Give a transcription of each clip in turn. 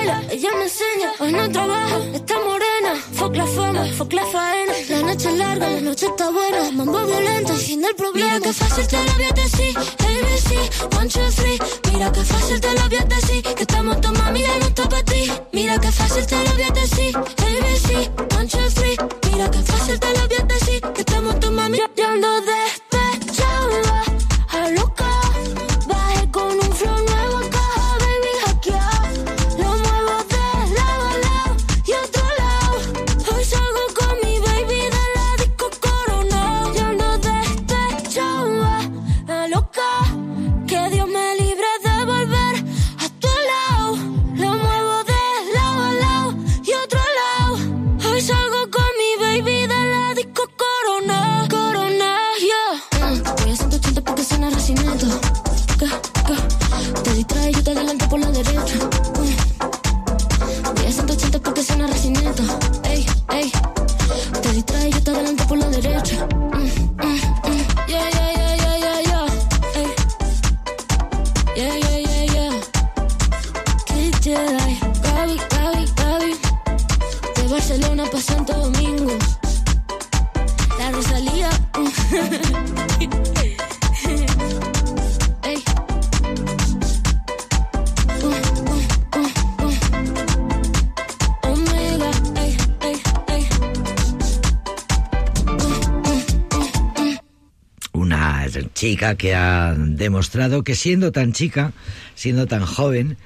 baila, ella me enseña. Hoy no trabaja, está morena. Fuck la fama, fuck la faena. La noche es larga, la noche está buena. Mambo violento, fin del problema. Mira que fácil te lo voy a decir. ABC, one, two, three. Mira que fácil te lo voy a decir. Que estamos tomando mami, ya no está para ti. Mira que fácil te lo voy a decir. Que ha demostrado que siendo tan chica, siendo tan joven,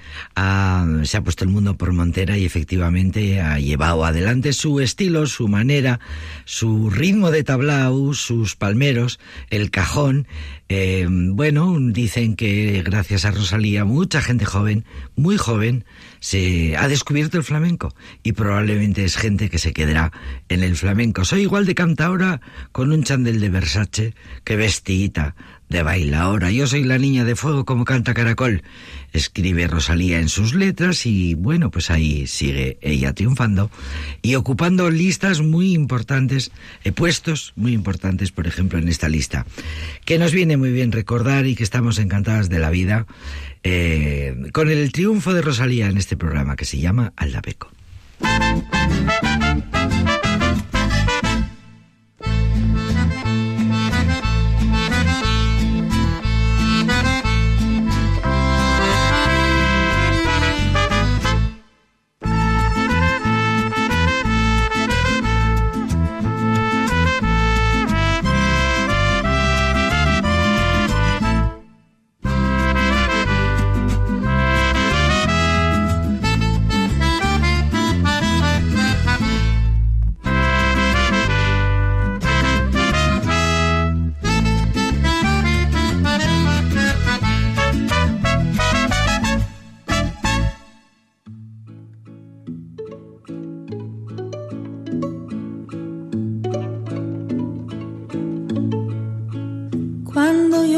se ha puesto el mundo por montera y efectivamente ha llevado adelante su estilo, su manera, su ritmo de tablao, sus palmeros, el cajón. Eh, bueno, dicen que gracias a Rosalía mucha gente joven, muy joven, se ha descubierto el flamenco y probablemente es gente que se quedará en el flamenco. Soy igual de ahora con un chandel de Versace que vestidita de bailaora. Yo soy la niña de fuego como canta Caracol. Escribe Rosalía en sus letras y bueno, pues ahí sigue ella triunfando y ocupando listas muy importantes, eh, puestos muy importantes, por ejemplo, en esta lista, que nos viene muy bien recordar y que estamos encantadas de la vida eh, con el triunfo de Rosalía en este programa que se llama Aldapeco.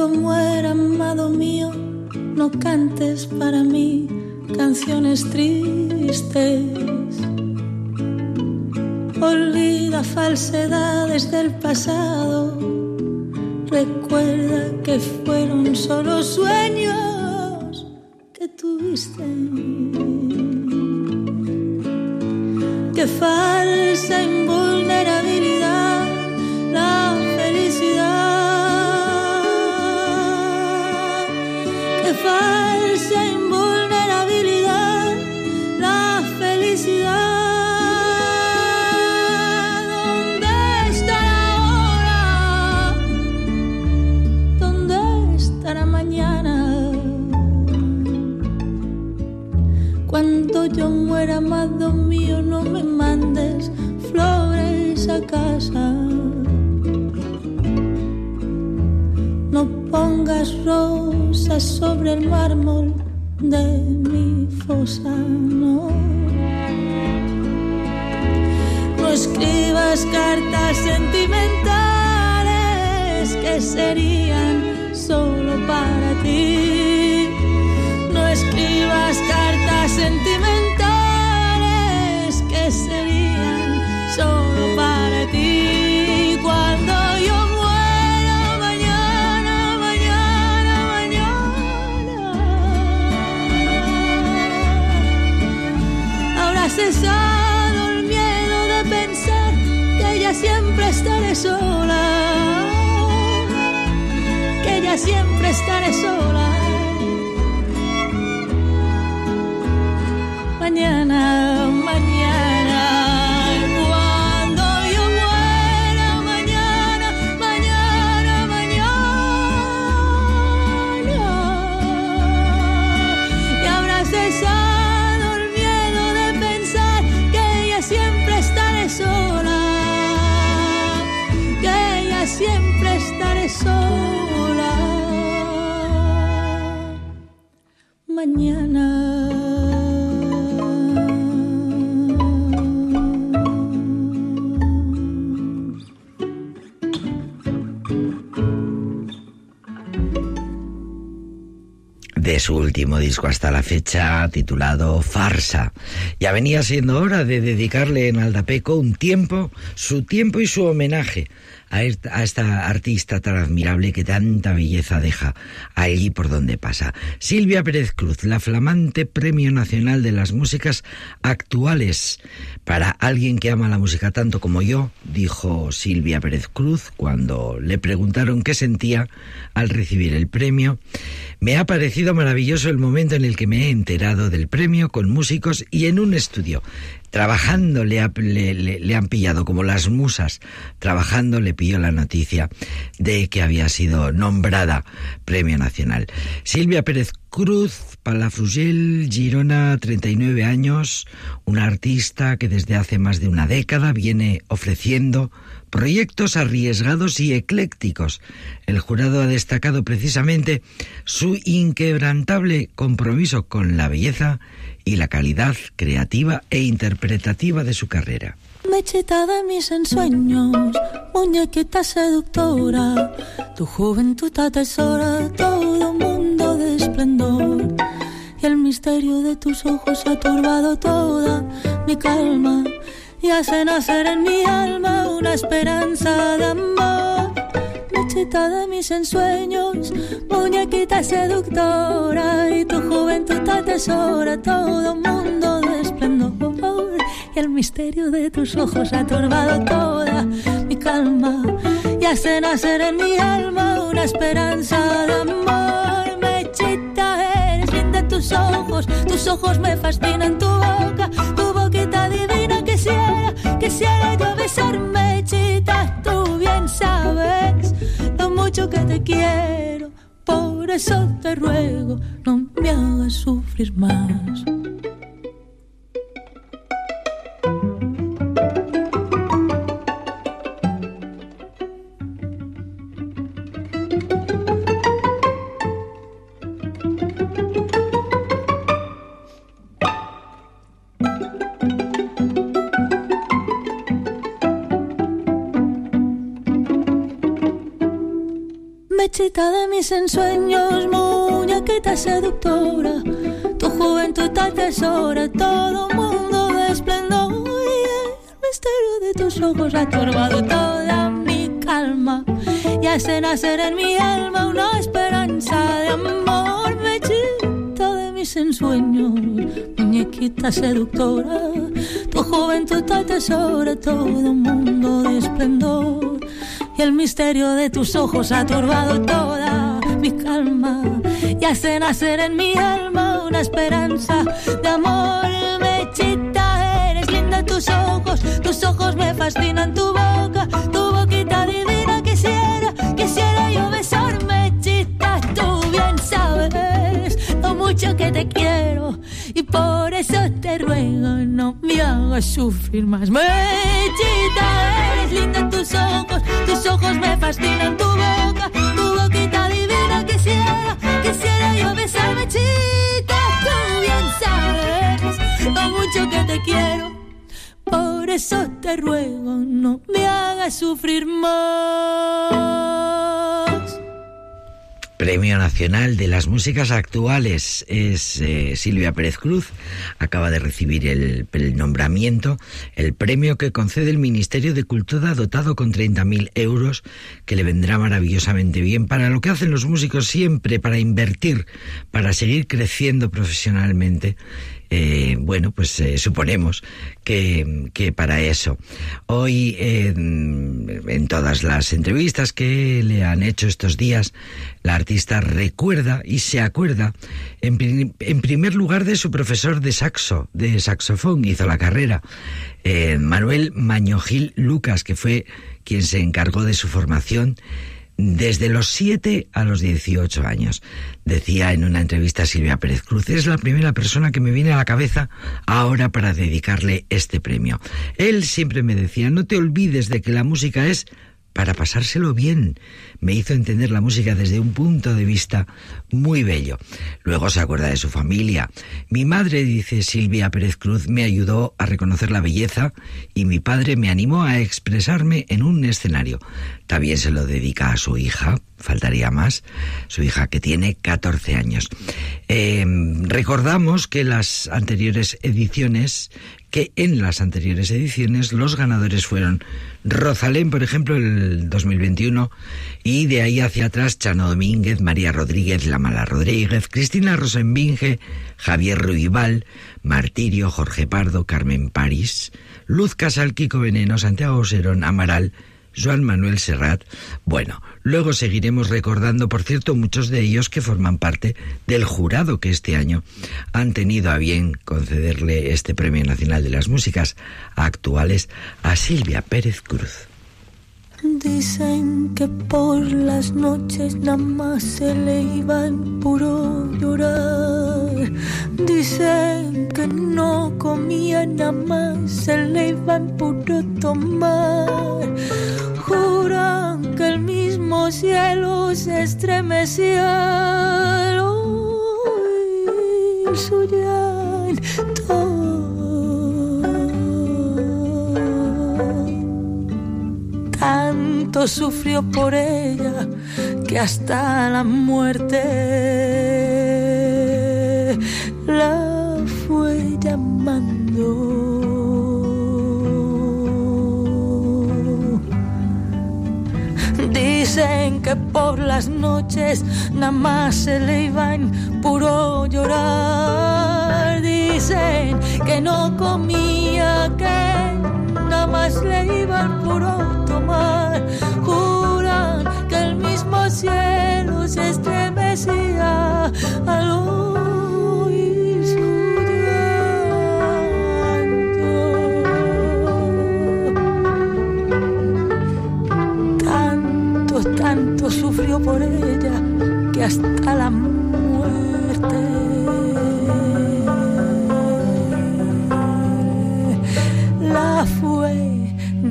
muera, amado mío, no cantes para mí canciones tristes. Olvida falsedades del pasado, recuerda que fueron solo sueños que tuviste. Que falta amado mío, no me mandes flores a casa. No pongas rosas sobre el mármol de mi fosa, no. No escribas cartas sentimentales que serían siempre estaré sola siempre estaré sola. Último disco hasta la fecha, titulado Farsa. Ya venía siendo hora de dedicarle en Aldapeco un tiempo, su tiempo y su homenaje a esta, artista tan admirable que tanta belleza deja allí por donde pasa. Silvia Pérez Cruz, la flamante Premio Nacional de las Músicas Actuales. Para alguien que ama la música tanto como yo, dijo Silvia Pérez Cruz cuando le preguntaron qué sentía al recibir el premio. Me ha parecido maravilloso el momento en el que me he enterado del premio con músicos y en un estudio trabajando le, han pillado como las musas, trabajando le pilló la noticia de que había sido nombrada Premio Nacional. Silvia Pérez Cruz, Palafrugell, Girona, 39 años, una artista que desde hace más de una década viene ofreciendo proyectos arriesgados y eclécticos. El jurado ha destacado precisamente su inquebrantable compromiso con la belleza y la calidad creativa e interpretativa de su carrera. De mis ensueños, muñequita seductora, tu juventud atesora todo un mundo esplendor. Y el misterio de tus ojos ha turbado toda mi calma y hace nacer en mi alma una esperanza de amor. Mechita de mis ensueños, muñequita seductora, y tu juventud te atesora todo un mundo de esplendor. Y el misterio de tus ojos ha turbado toda mi calma y hace nacer en mi alma una esperanza de amor. Tus ojos, tus ojos me fascinan, tu boca, tu boquita divina quisiera, quisiera yo besarme, chita, tú bien sabes lo mucho que te quiero, por eso te ruego, no me hagas sufrir más. De mis ensueños, muñequita seductora. Tu juventud te atesora, todo mundo de esplendor. Y el misterio de tus ojos ha turbado toda mi calma. Y hace nacer en mi alma una esperanza de amor. Mechita de mis ensueños, muñequita seductora. Tu juventud te atesora, todo mundo de esplendor y el misterio de tus ojos ha turbado toda mi calma y hace nacer en mi alma una esperanza de amor. Mechita, eres linda tus ojos, tus ojos me fascinan, tu boca, tu boquita divina. Quisiera, quisiera yo besarme, chita, tú bien sabes lo mucho que te quiero y por eso te ruego no me hagas sufrir más. Mechita, eres linda tus ojos, tus ojos me fascinan, tu boca, tu boquita divina que quisiera, quisiera yo besar, Mechita, tú bien sabes lo mucho que te quiero. Por eso te ruego no me hagas sufrir más. Premio Nacional de las Músicas Actuales es eh, Silvia Pérez Cruz. Acaba de recibir el, nombramiento, el premio que concede el Ministerio de Cultura dotado con 30.000 euros, que le vendrá maravillosamente bien para lo que hacen los músicos siempre, para invertir, para seguir creciendo profesionalmente eh, bueno, pues eh, suponemos que, que, para eso. Hoy, en todas las entrevistas que le han hecho estos días, la artista recuerda y se acuerda, en, en primer lugar, de su profesor de saxo, de saxofón, hizo la carrera, eh, Manuel Mañojil Lucas, que fue quien se encargó de su formación desde los 7 a los 18 años. Decía en una entrevista Silvia Pérez Cruz, es la primera persona que me viene a la cabeza ahora para dedicarle este premio. Él siempre me decía, no te olvides de que la música es para pasárselo bien. Me hizo entender la música desde un punto de vista muy bello. Luego se acuerda de su familia. Mi madre, dice Silvia Pérez Cruz, me ayudó a reconocer la belleza y mi padre me animó a expresarme en un escenario. También se lo dedica a su hija, faltaría más, su hija que tiene 14 años. Em, recordamos que las anteriores ediciones que en las anteriores ediciones los ganadores fueron Rosalén, por ejemplo, el 2021, y de ahí hacia atrás Chano Domínguez, María Rodríguez, La Mala Rodríguez, Cristina Rosenbinge, Javier Ruibal, Martirio, Jorge Pardo, Carmen París, Luz Casal, Kiko Veneno, Santiago Serón, Amaral, Joan Manuel Serrat. Bueno, luego seguiremos recordando, por cierto, muchos de ellos que forman parte del jurado que este año han tenido a bien concederle este Premio Nacional de las Músicas actuales a Silvia Pérez Cruz. Dicen que por las noches nada más se le iba en puro llorar. Dicen que no comía nada más se le iba en puro tomar. Que el mismo cielo se estremecía. Hoy, todo tanto sufrió por ella que hasta la muerte la Dicen que por las noches nada más se le iba en puro llorar. Dicen que no comía, que nada más le iba en puro juran que el mismo cielo se estremecía al oír sufrió por ella que hasta la muerte la fue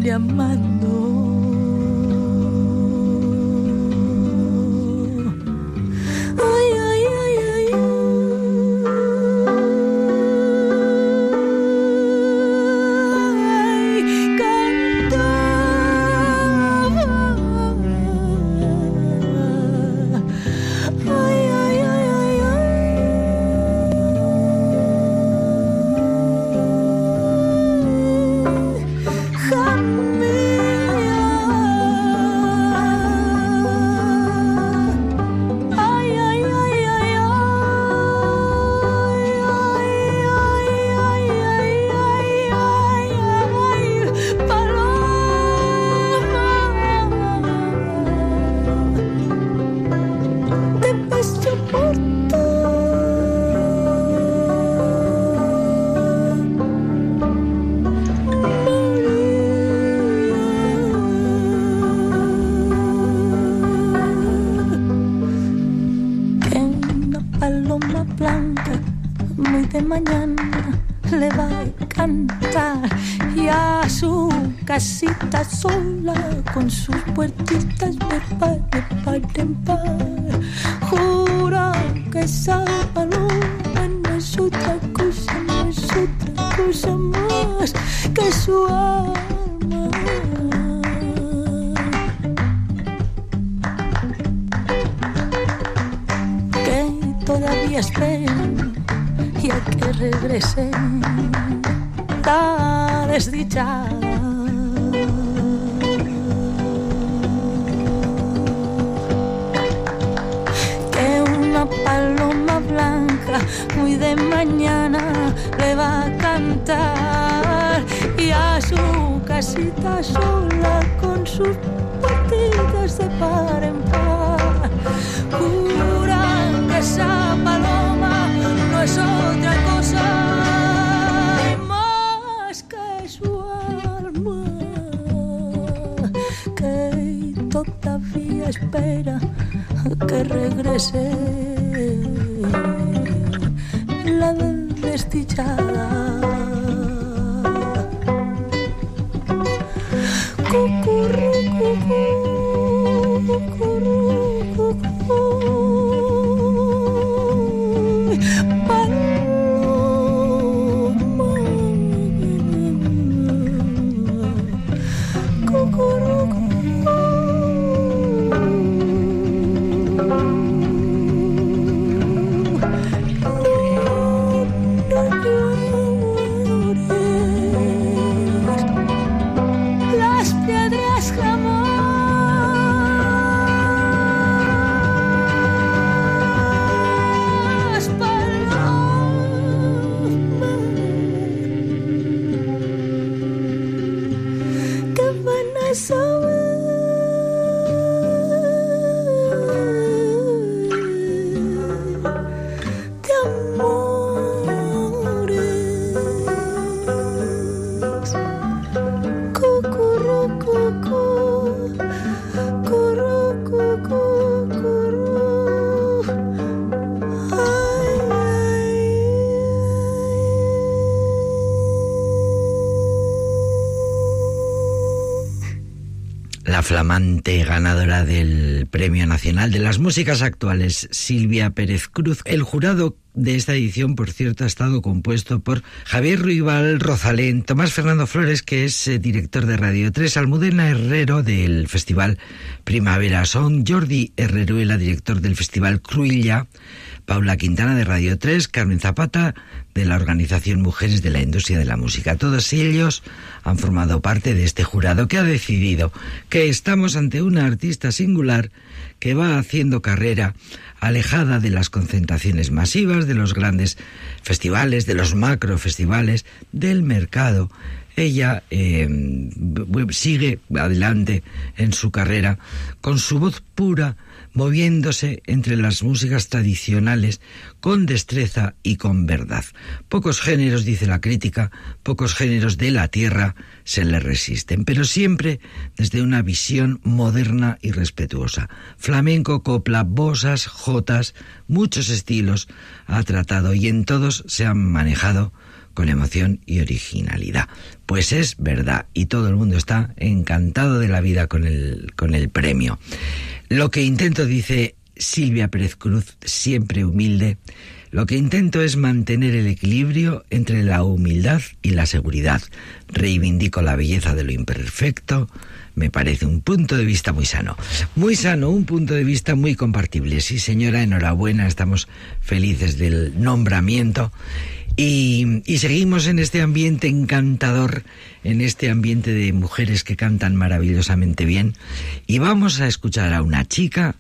llamando. La flamante ganadora del Premio Nacional de las Músicas Actuales, Silvia Pérez Cruz. El jurado de esta edición, por cierto, ha estado compuesto por Javier Ruibal Rosalén, Tomás Fernando Flores, que es eh, director de Radio 3, Almudena Herrero del Festival Primavera Son, Jordi Herreruela, director del Festival Cruilla, Paula Quintana de Radio 3, Carmen Zapata de la organización Mujeres de la Industria de la Música. Todos ellos han formado parte de este jurado que ha decidido que estamos ante una artista singular que va haciendo carrera alejada de las concentraciones masivas, de los grandes festivales, de los macro festivales, del mercado. Ella eh, sigue adelante en su carrera con su voz pura, moviéndose entre las músicas tradicionales con destreza y con verdad. Pocos géneros, dice la crítica, pocos géneros de la tierra se le resisten, pero siempre desde una visión moderna y respetuosa. Flamenco, copla, bosas, jotas, muchos estilos ha tratado y en todos se han manejado con emoción y originalidad. Pues es verdad y todo el mundo está encantado de la vida con el, con el premio. Lo que intento, dice Silvia Pérez Cruz, siempre humilde, lo que intento es mantener el equilibrio entre la humildad y la seguridad. Reivindico la belleza de lo imperfecto. Me parece un punto de vista muy sano. Muy sano, un punto de vista muy compartible. Sí, señora, enhorabuena, estamos felices del nombramiento. Y, seguimos en este ambiente encantador, en este ambiente de mujeres que cantan maravillosamente bien. Y vamos a escuchar a una chica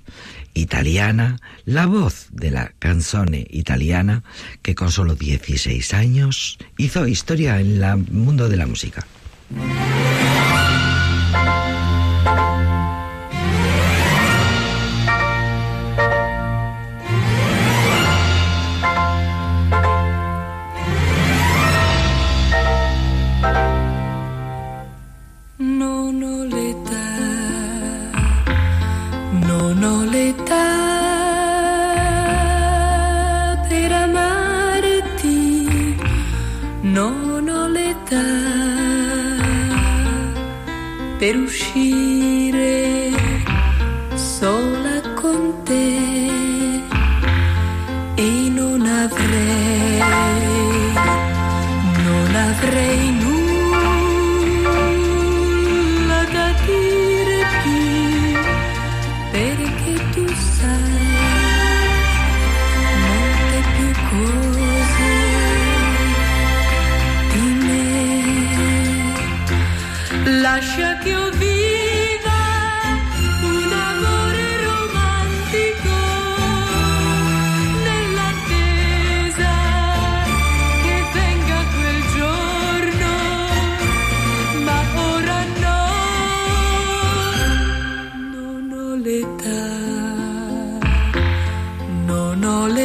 italiana, la voz de la canzone italiana, que con solo 16 años hizo historia en el mundo de la música.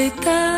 take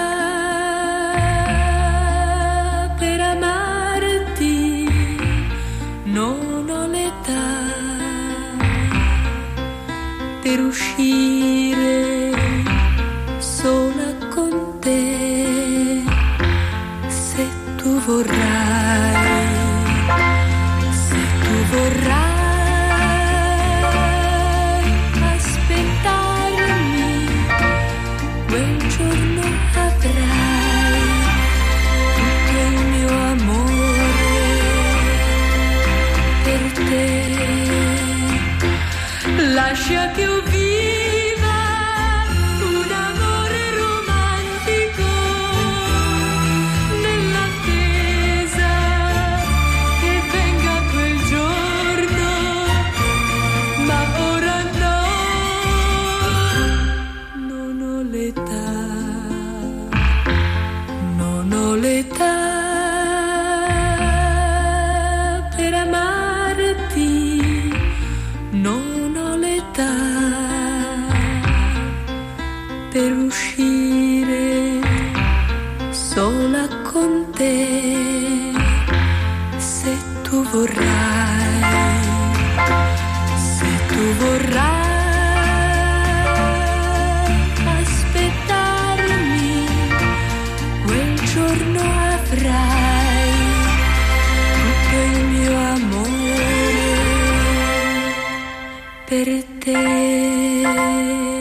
te.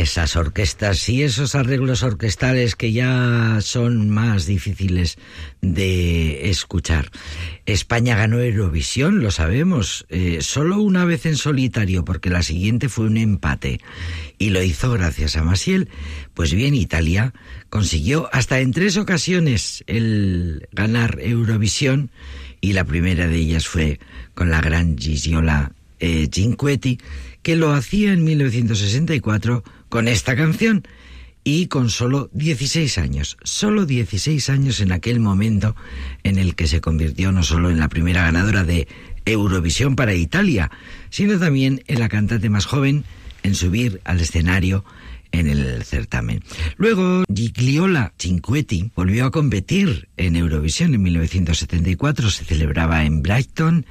Esas orquestas y esos arreglos orquestales que ya son más difíciles de escuchar. España ganó Eurovisión, lo sabemos, eh, solo una vez en solitario, porque la siguiente fue un empate. Y lo hizo gracias a Masiel. Pues bien, Italia consiguió hasta en tres ocasiones el ganar Eurovisión, y la primera de ellas fue con la gran Gigliola eh, Cinquetti, que lo hacía en 1964 con esta canción y con solo 16 años, solo 16 años en aquel momento en el que se convirtió no solo en la primera ganadora de Eurovisión para Italia, sino también en la cantante más joven en subir al escenario en el certamen. Luego, Gigliola Cinquetti volvió a competir en Eurovisión en 1974, se celebraba en Brighton,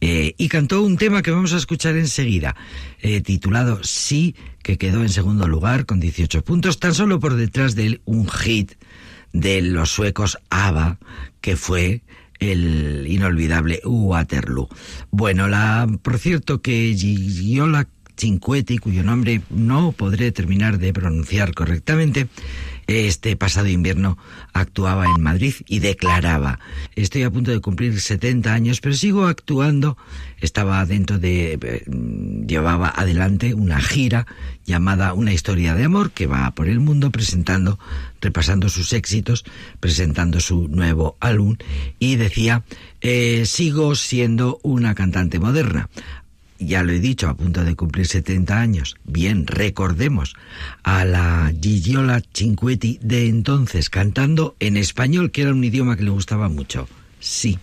eh, y cantó un tema que vamos a escuchar enseguida, eh, titulado Sí, que quedó en segundo lugar con 18 puntos, tan solo por detrás de un hit de los suecos ABBA, que fue el inolvidable Waterloo. Bueno, la, por cierto que Gigliola Cinquetti, cuyo nombre no podré terminar de pronunciar correctamente, este pasado invierno actuaba en Madrid y declaraba, estoy a punto de cumplir 70 años, pero sigo actuando. Estaba dentro de, eh, llevaba adelante una gira llamada Una historia de amor que va por el mundo presentando, repasando sus éxitos, presentando su nuevo álbum y decía, eh, sigo siendo una cantante moderna ya lo he dicho, a punto de cumplir 70 años. Bien, recordemos a la Gigiola Cinquetti de entonces cantando en español, que era un idioma que le gustaba mucho. Sí.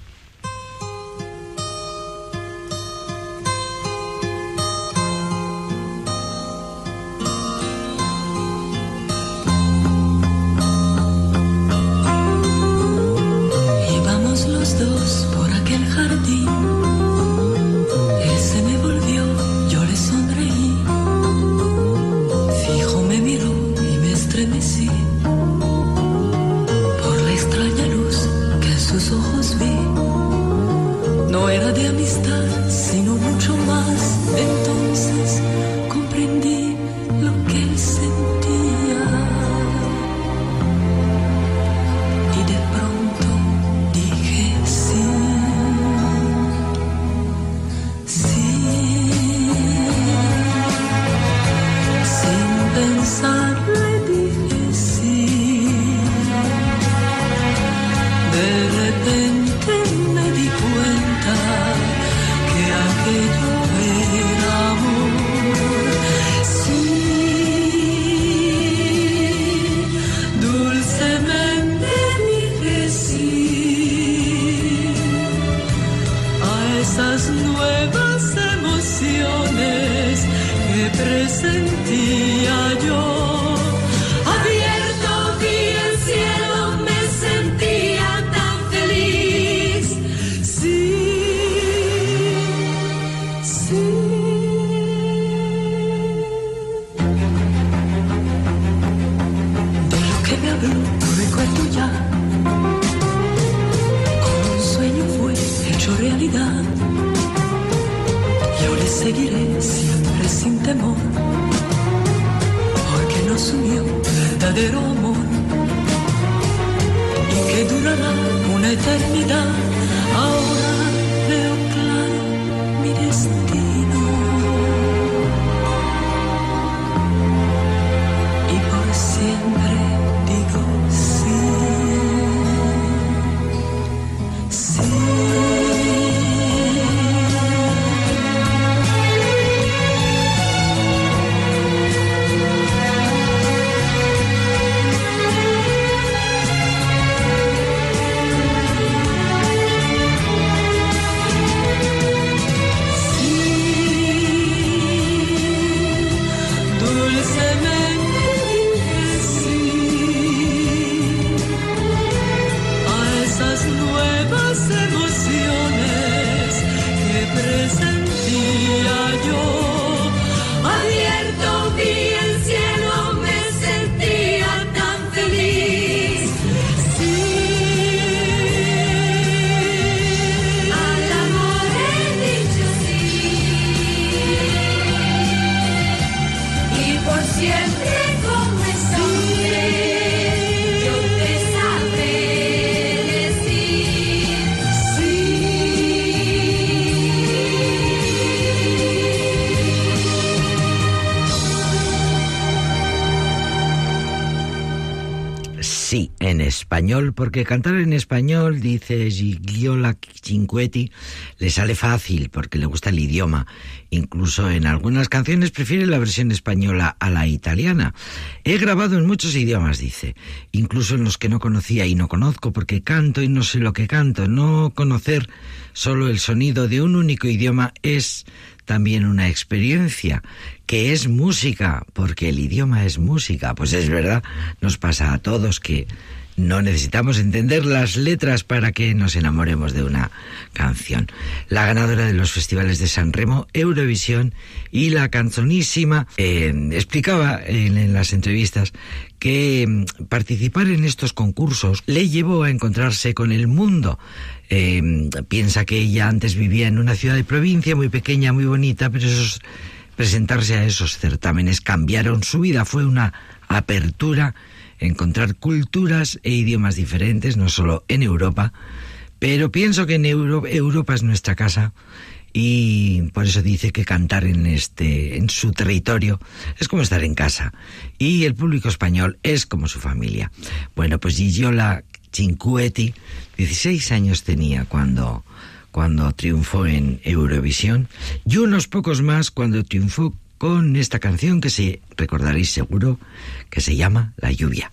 presentía yo. Verdadero amor y que durará una eternidad. Español, porque cantar en español, dice Gigliola Cinquetti, le sale fácil porque le gusta el idioma. Incluso en algunas canciones prefiere la versión española a la italiana. He grabado en muchos idiomas, dice, incluso en los que no conocía y no conozco porque canto y no sé lo que canto. No conocer solo el sonido de un único idioma es también una experiencia que es música, porque el idioma es música. Pues es verdad, nos pasa a todos que no necesitamos entender las letras para que nos enamoremos de una canción. La ganadora de los festivales de San Remo, Eurovisión y la canzonísima eh, explicaba en, las entrevistas que mm, participar en estos concursos le llevó a encontrarse con el mundo. Eh, piensa que ella antes vivía en una ciudad de provincia muy pequeña, muy bonita, pero esos, presentarse a esos certámenes cambiaron su vida. Fue una apertura, encontrar culturas e idiomas diferentes, no solo en Europa, pero pienso que en Euro- Europa es nuestra casa y por eso dice que cantar en este en su territorio es como estar en casa y el público español es como su familia. Bueno, pues Gigiola Cinquetti 16 años tenía cuando cuando triunfó en Eurovisión y unos pocos más cuando triunfó con esta canción que se recordaréis seguro que se llama La lluvia.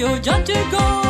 voglio già te go.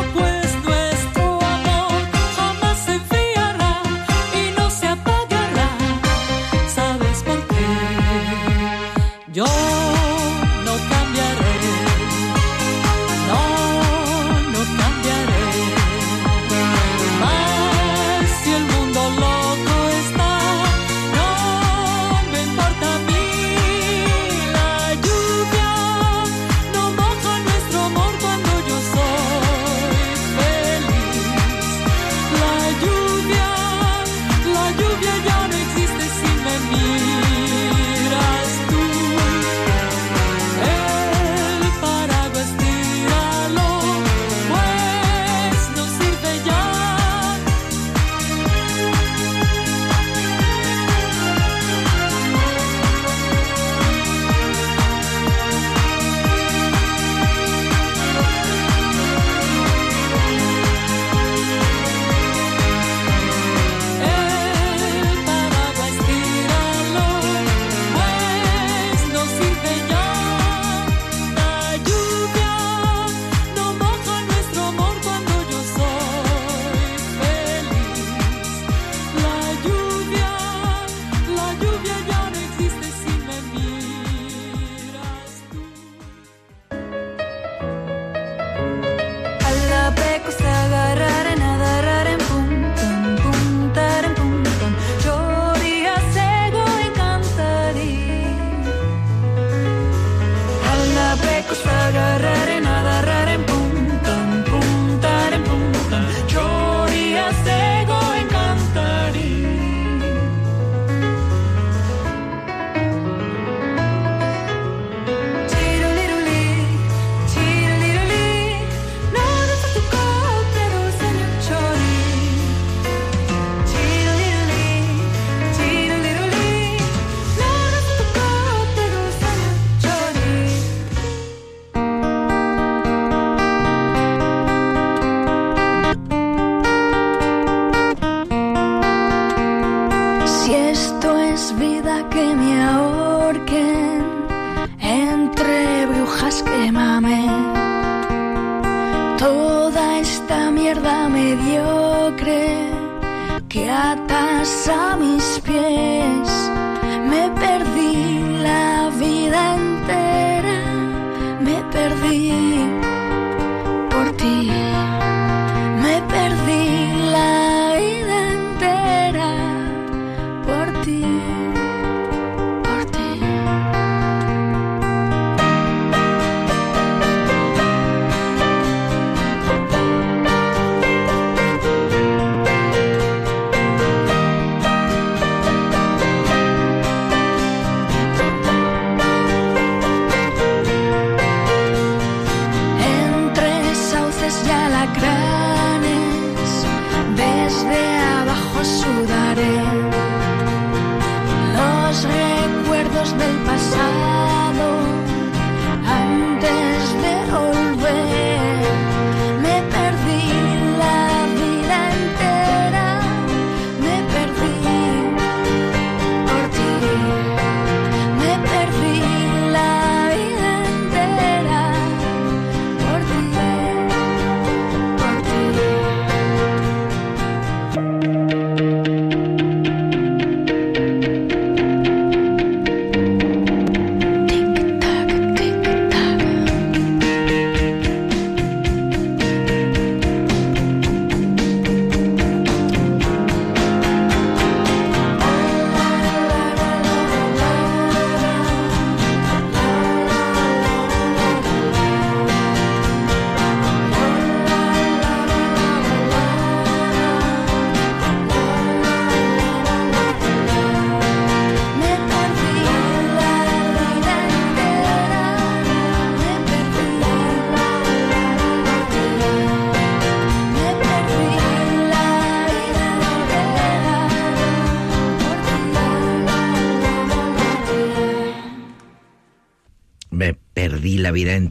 Recuerdos del pasado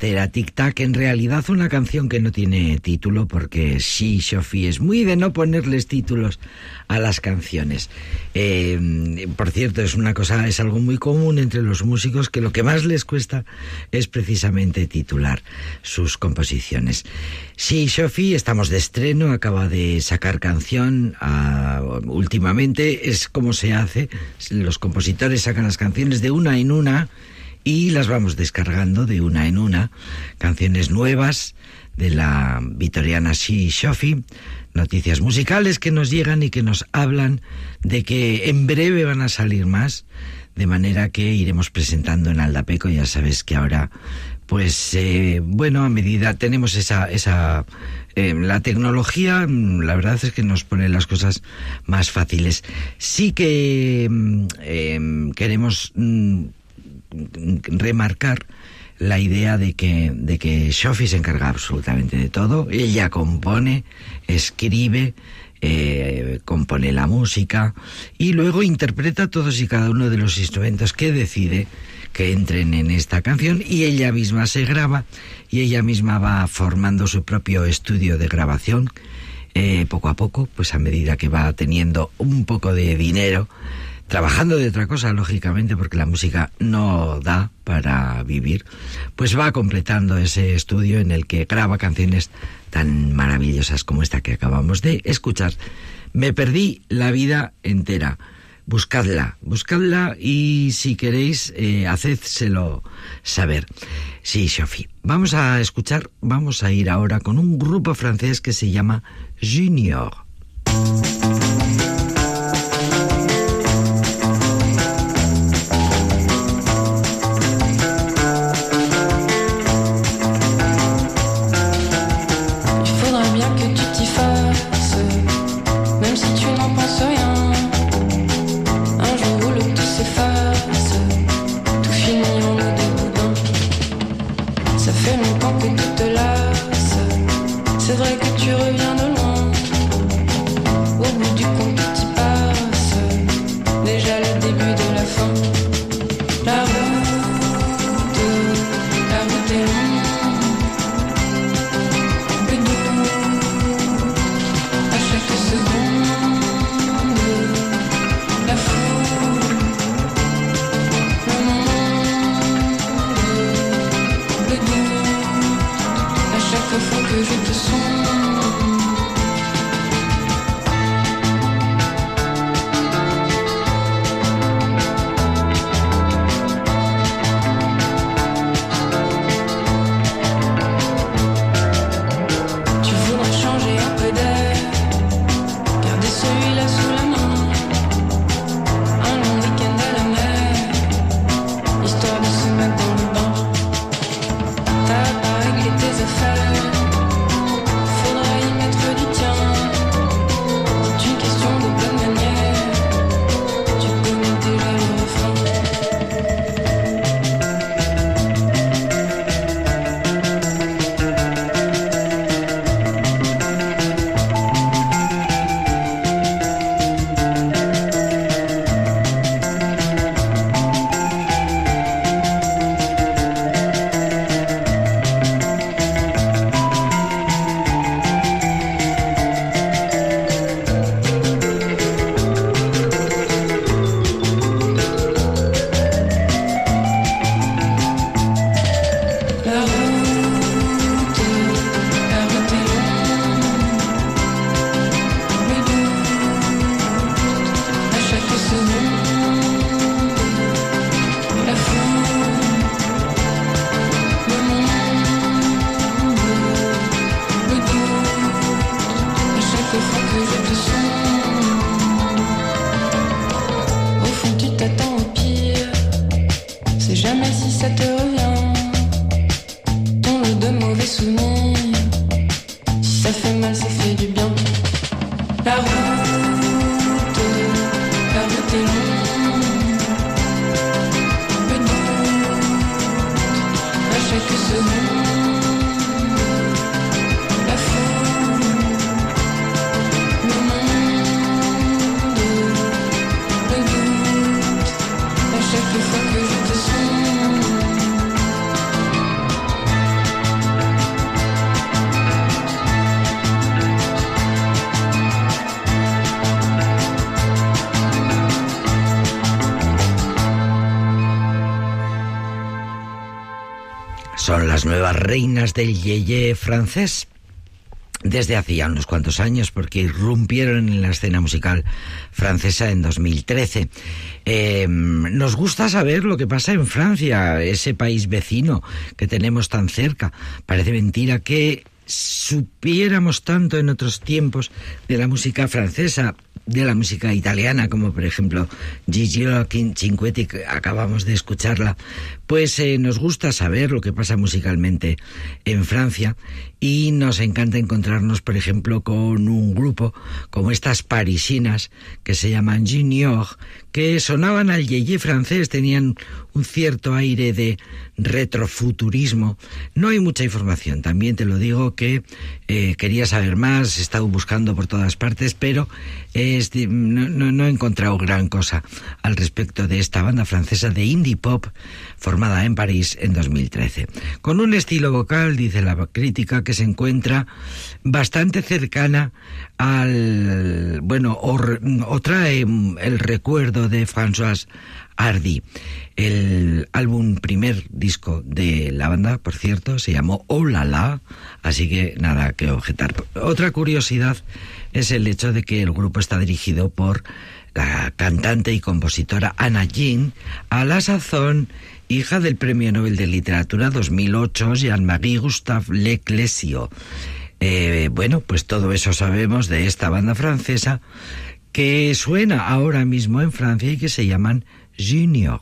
entera. Tic Tac, en realidad una canción que no tiene título porque sí, Sophie, es muy de no ponerles títulos a las canciones. Eh, por cierto, es una cosa, es algo muy común entre los músicos que lo que más les cuesta es precisamente titular sus composiciones. Sí, Sophie, estamos de estreno, acaba de sacar canción ah, últimamente, es como se hace, los compositores sacan las canciones de una en una y las vamos descargando de una en una. Canciones nuevas de la vitoriana Shi Shofi, noticias musicales que nos llegan y que nos hablan de que en breve van a salir más, de manera que iremos presentando en Aldapeco. Ya sabes que ahora, pues, eh, bueno, a medida tenemos esa, esa eh, la tecnología, mm, la verdad es que nos pone las cosas más fáciles. Sí que mm, em, queremos mm, remarcar la idea de que, de que Sophie se encarga absolutamente de todo. Ella compone, escribe, eh, compone la música y luego interpreta todos y cada uno de los instrumentos que decide que entren en esta canción y ella misma se graba y ella misma va formando su propio estudio de grabación eh, poco a poco, pues a medida que va teniendo un poco de dinero, trabajando de otra cosa, lógicamente, porque la música no da para vivir, pues va completando ese estudio en el que graba canciones tan maravillosas como esta que acabamos de escuchar. Me perdí la vida entera. Buscadla, buscadla y si queréis, eh, saber. Sí, Sophie. Vamos a escuchar, vamos a ir ahora con un grupo francés que se llama Junior. Las nuevas reinas del yeye francés. Desde hacía unos cuantos años, porque irrumpieron en la escena musical francesa en 2013. Eh, nos gusta saber lo que pasa en Francia, ese país vecino que tenemos tan cerca. Parece mentira que supiéramos tanto en otros tiempos de la música francesa, de la música italiana, como por ejemplo Gigi Cinquetti, que acabamos de escucharla, pues eh, nos gusta saber lo que pasa musicalmente en Francia y nos encanta encontrarnos, por ejemplo, con un grupo como estas parisinas que se llaman Junior, que sonaban al yeye francés, tenían un cierto aire de retrofuturismo. No hay mucha información, también te lo digo que eh, quería saber más, he estado buscando por todas partes, pero es no, no- no he encontrado gran cosa al respecto de esta banda francesa de indie pop formada en París en 2013. Con un estilo vocal, dice la crítica, que se encuentra bastante cercana al, bueno, o, trae el recuerdo de François Hardy. El álbum primer disco de la banda, por cierto, se llamó Oh La La, así que nada que objetar. Otra curiosidad es el hecho de que el grupo está dirigido por la cantante y compositora Anna Jean, a la sazón hija del Premio Nobel de Literatura 2008 Jean-Marie Gustave Leclésio. Eh, bueno, pues todo eso sabemos de esta banda francesa que suena ahora mismo en Francia y que se llaman Junior.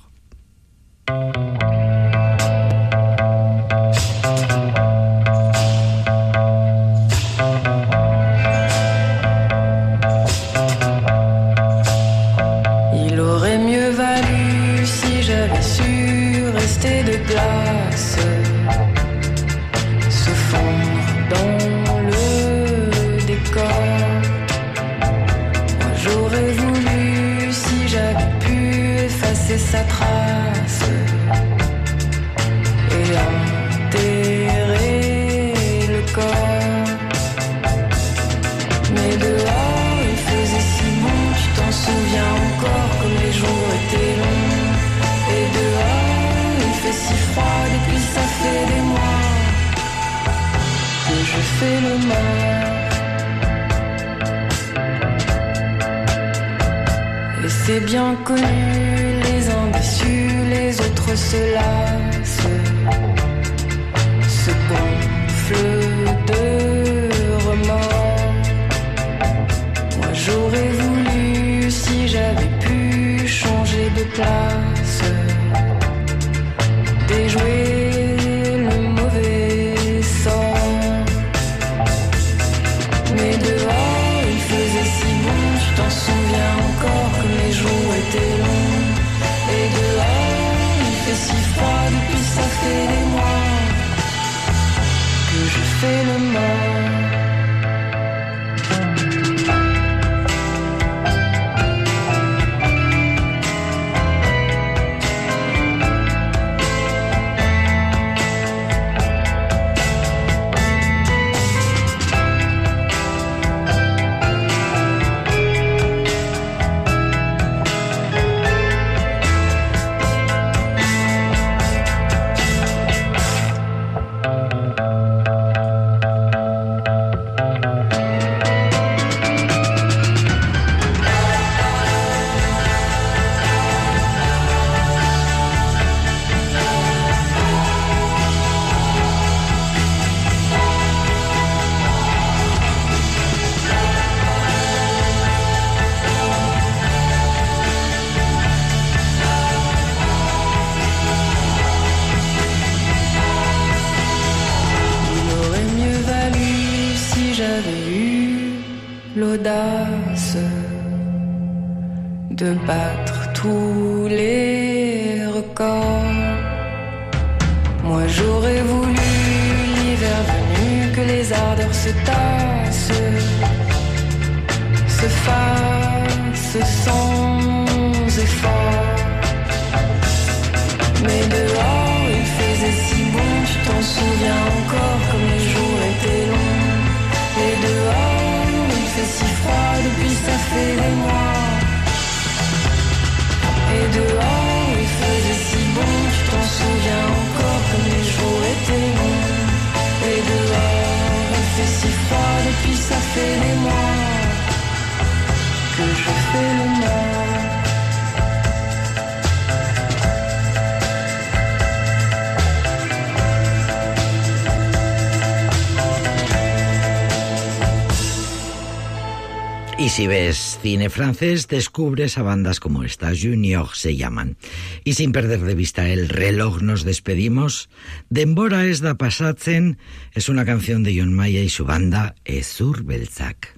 Si ves cine francés, descubres a bandas como esta, Junior se llaman. Y sin perder de vista el reloj, nos despedimos. Denbora ez da pasatzen es una canción de John Maya y su banda Ezur Beltzak.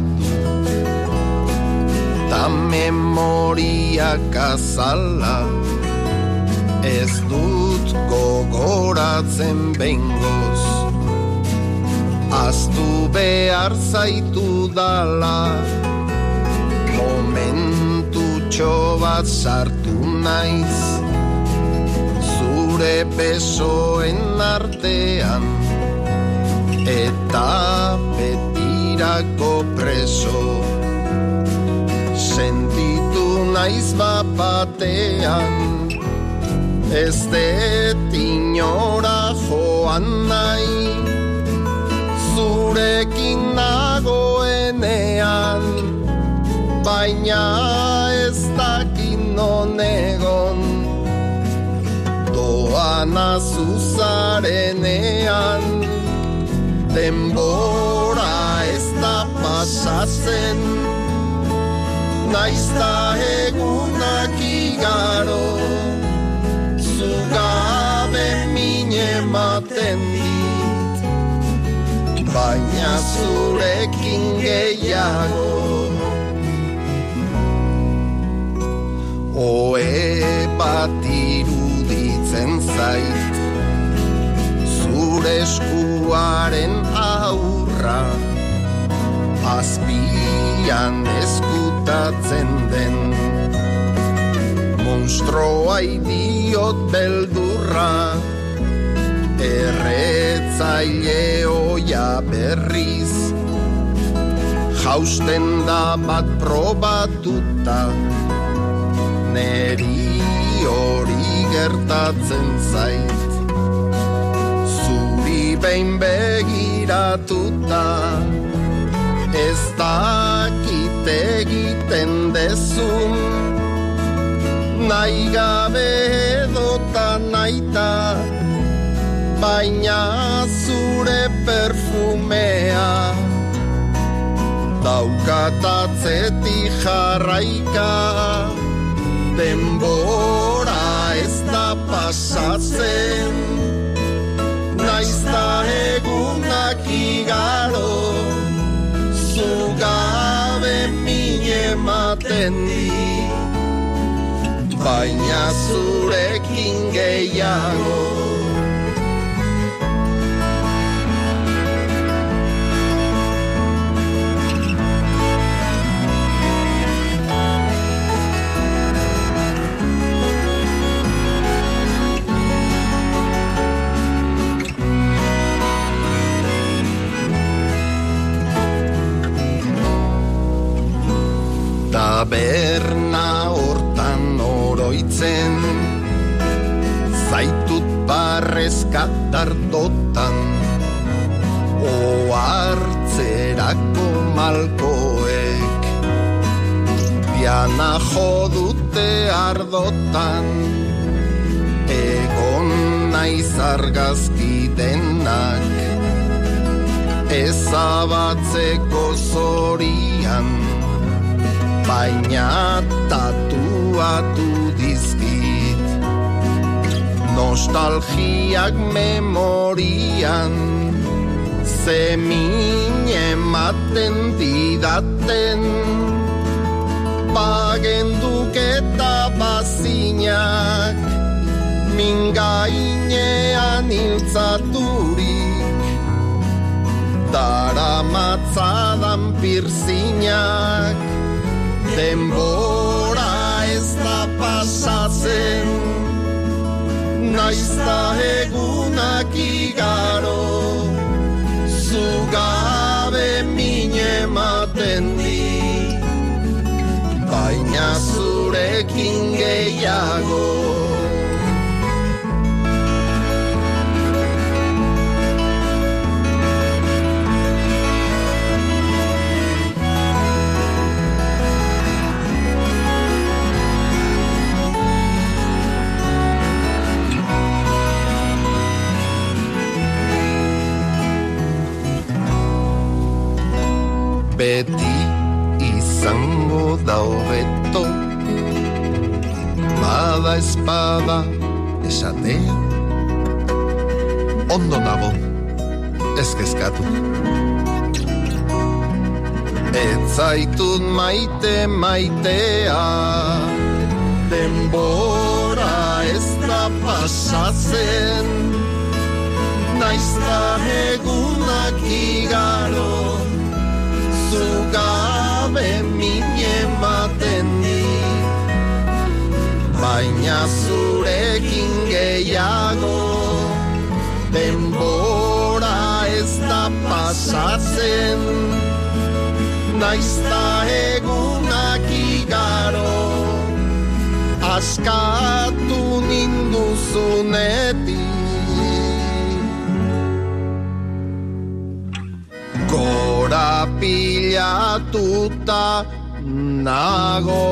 Du Ta memoriak azala Ez dut gogoratzen bengoz Aztu behar zaitu dala. Momentu bat sartu naiz Zure besoen artean eta betirako preso. Sentitu naiz bapatean ez det inora joan nahi. Zurekin nagoenean baina ez dakin nonegon doana zuzarenean denbora ez da pasatzen Naizta egunak igaro Zugabe mine ematen dit. Baina zurekin gehiago Oe bat iruditzen zait zure eskuaren aurra. Azpian eskutatzen den. Monstroa idiot beldurra. Erretzaile oia berriz. Jausten da bat probatuta. Neri hori gertatzen zait behin begiratuta. Ez dakit egiten dezun. Nahi gabe edota naita Baina zure perfumea Daukatatzetik jarraika. Denbora ez da pasatzen naizta egunak igaro Zugabe mine ematen di. Baina zurekin gehiago Taberna hortan oroitzen. Zaitut barrezkatar dotan Oartzerako malkoek. Diana jodute ardotan Egon naiz argazki denak. Ezabatzeko zorian Baina tatuatu dizkit Nostalgiak memorian Zemin ematen didaten. Bagenduk eta bazinak Min gainean iltzaturik Dara matzadan pirzinak Denbora ez da pasatzen. Naizta egunak igaro Zugabe min ematen di. Baina zurekin gehiago beti izango da hobeto Bada espada esatea Ondo nago, ez kezkatu. Ez zaitut maite maitea Denbora ez da pasatzen. Naizta egunak igaro zugabe min ematen di. Baina zurekin gehiago Denbora ez da pasatzen. Naizta egunak igaro Askatu ninduzunetik Gora pilatuta nago